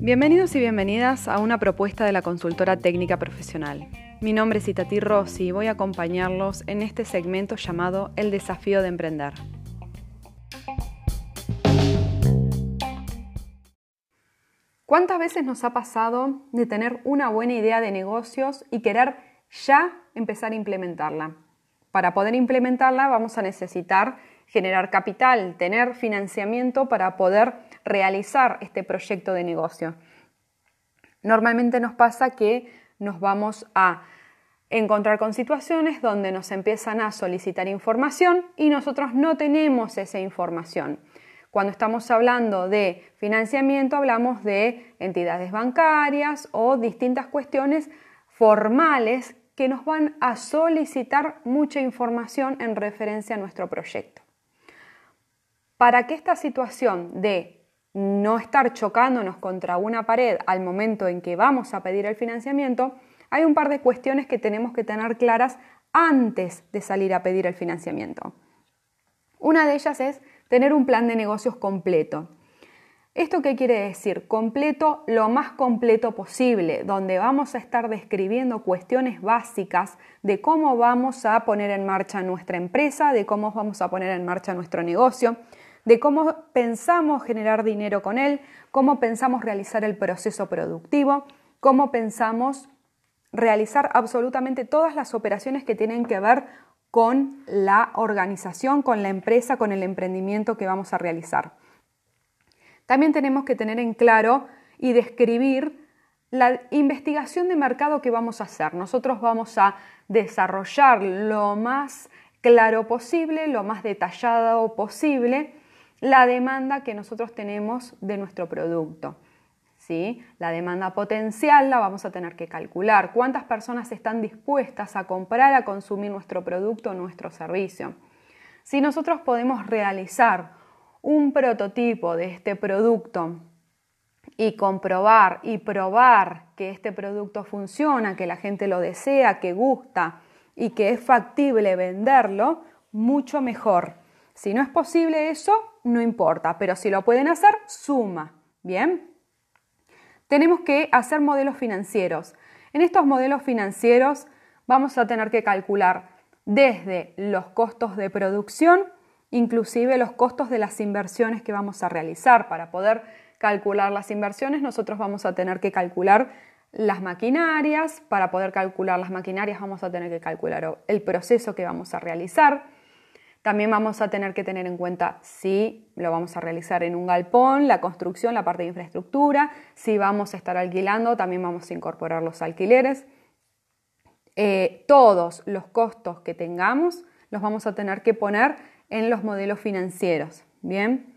Bienvenidos y bienvenidas a una propuesta de la consultora técnica profesional. Mi nombre es Itati Rossi y voy a acompañarlos en este segmento llamado El desafío de emprender. ¿Cuántas veces nos ha pasado de tener una buena idea de negocios y querer ya empezar a implementarla? Para poder implementarla vamos a necesitar generar capital, tener financiamiento para poder realizar este proyecto de negocio. Normalmente nos pasa que nos vamos a encontrar con situaciones donde nos empiezan a solicitar información y nosotros no tenemos esa información. Cuando estamos hablando de financiamiento hablamos de entidades bancarias o distintas cuestiones formales que nos van a solicitar mucha información en referencia a nuestro proyecto. Para que esta situación de no estar chocándonos contra una pared al momento en que vamos a pedir el financiamiento, hay un par de cuestiones que tenemos que tener claras antes de salir a pedir el financiamiento. Una de ellas es tener un plan de negocios completo. ¿Esto qué quiere decir? Completo, lo más completo posible, donde vamos a estar describiendo cuestiones básicas de cómo vamos a poner en marcha nuestra empresa, de cómo vamos a poner en marcha nuestro negocio, de cómo pensamos generar dinero con él, cómo pensamos realizar el proceso productivo, cómo pensamos realizar absolutamente todas las operaciones que tienen que ver con la organización, con la empresa, con el emprendimiento que vamos a realizar. También tenemos que tener en claro y describir la investigación de mercado que vamos a hacer. Nosotros vamos a desarrollar lo más claro posible, lo más detallado posible, la demanda que nosotros tenemos de nuestro producto. ¿sí? La demanda potencial la vamos a tener que calcular. ¿Cuántas personas están dispuestas a comprar, a consumir nuestro producto o nuestro servicio? Si nosotros podemos realizar un prototipo de este producto y comprobar y probar que este producto funciona, que la gente lo desea, que gusta y que es factible venderlo, mucho mejor. Si no es posible eso, no importa, pero si lo pueden hacer, suma. Bien. Tenemos que hacer modelos financieros. En estos modelos financieros vamos a tener que calcular desde los costos de producción, inclusive los costos de las inversiones que vamos a realizar. Para poder calcular las inversiones, nosotros vamos a tener que calcular las maquinarias. Para poder calcular las maquinarias, vamos a tener que calcular el proceso que vamos a realizar también vamos a tener que tener en cuenta si lo vamos a realizar en un galpón, la construcción, la parte de infraestructura, si vamos a estar alquilando, también vamos a incorporar los alquileres. Eh, todos los costos que tengamos los vamos a tener que poner en los modelos financieros. Bien.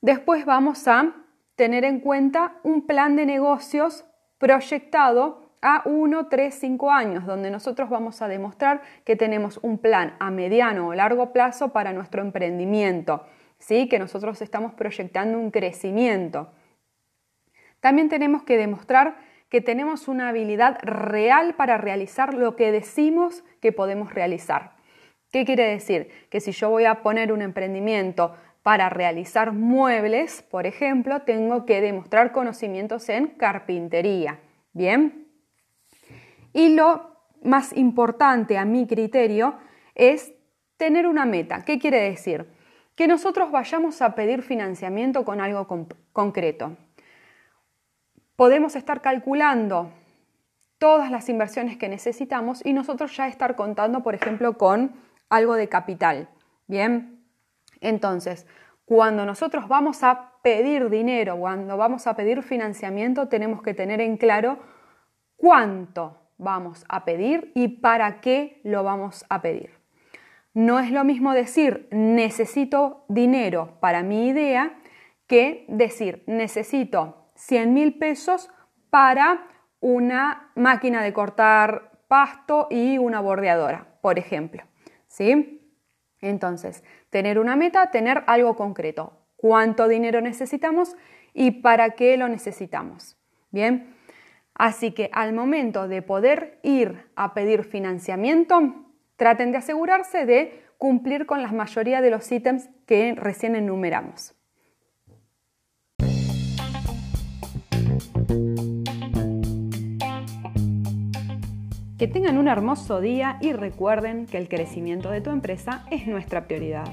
Después vamos a tener en cuenta un plan de negocios proyectado a 1, 3, 5 años, donde nosotros vamos a demostrar que tenemos un plan a mediano o largo plazo para nuestro emprendimiento, ¿sí? que nosotros estamos proyectando un crecimiento. También tenemos que demostrar que tenemos una habilidad real para realizar lo que decimos que podemos realizar. ¿Qué quiere decir? Que si yo voy a poner un emprendimiento para realizar muebles, por ejemplo, tengo que demostrar conocimientos en carpintería. Bien, y lo más importante a mi criterio es tener una meta. ¿Qué quiere decir? Que nosotros vayamos a pedir financiamiento con algo concreto. Podemos estar calculando todas las inversiones que necesitamos y nosotros ya estar contando, por ejemplo, con algo de capital. Bien, entonces, cuando nosotros vamos a pedir dinero, cuando vamos a pedir financiamiento, tenemos que tener en claro cuánto vamos a pedir y para qué lo vamos a pedir. No es lo mismo decir necesito dinero para mi idea que decir necesito 100 mil pesos para una máquina de cortar pasto y una bordeadora, por ejemplo. ¿Sí? Entonces, tener una meta, tener algo concreto. ¿Cuánto dinero necesitamos y para qué lo necesitamos? Bien, Así que al momento de poder ir a pedir financiamiento, traten de asegurarse de cumplir con la mayoría de los ítems que recién enumeramos. Que tengan un hermoso día y recuerden que el crecimiento de tu empresa es nuestra prioridad.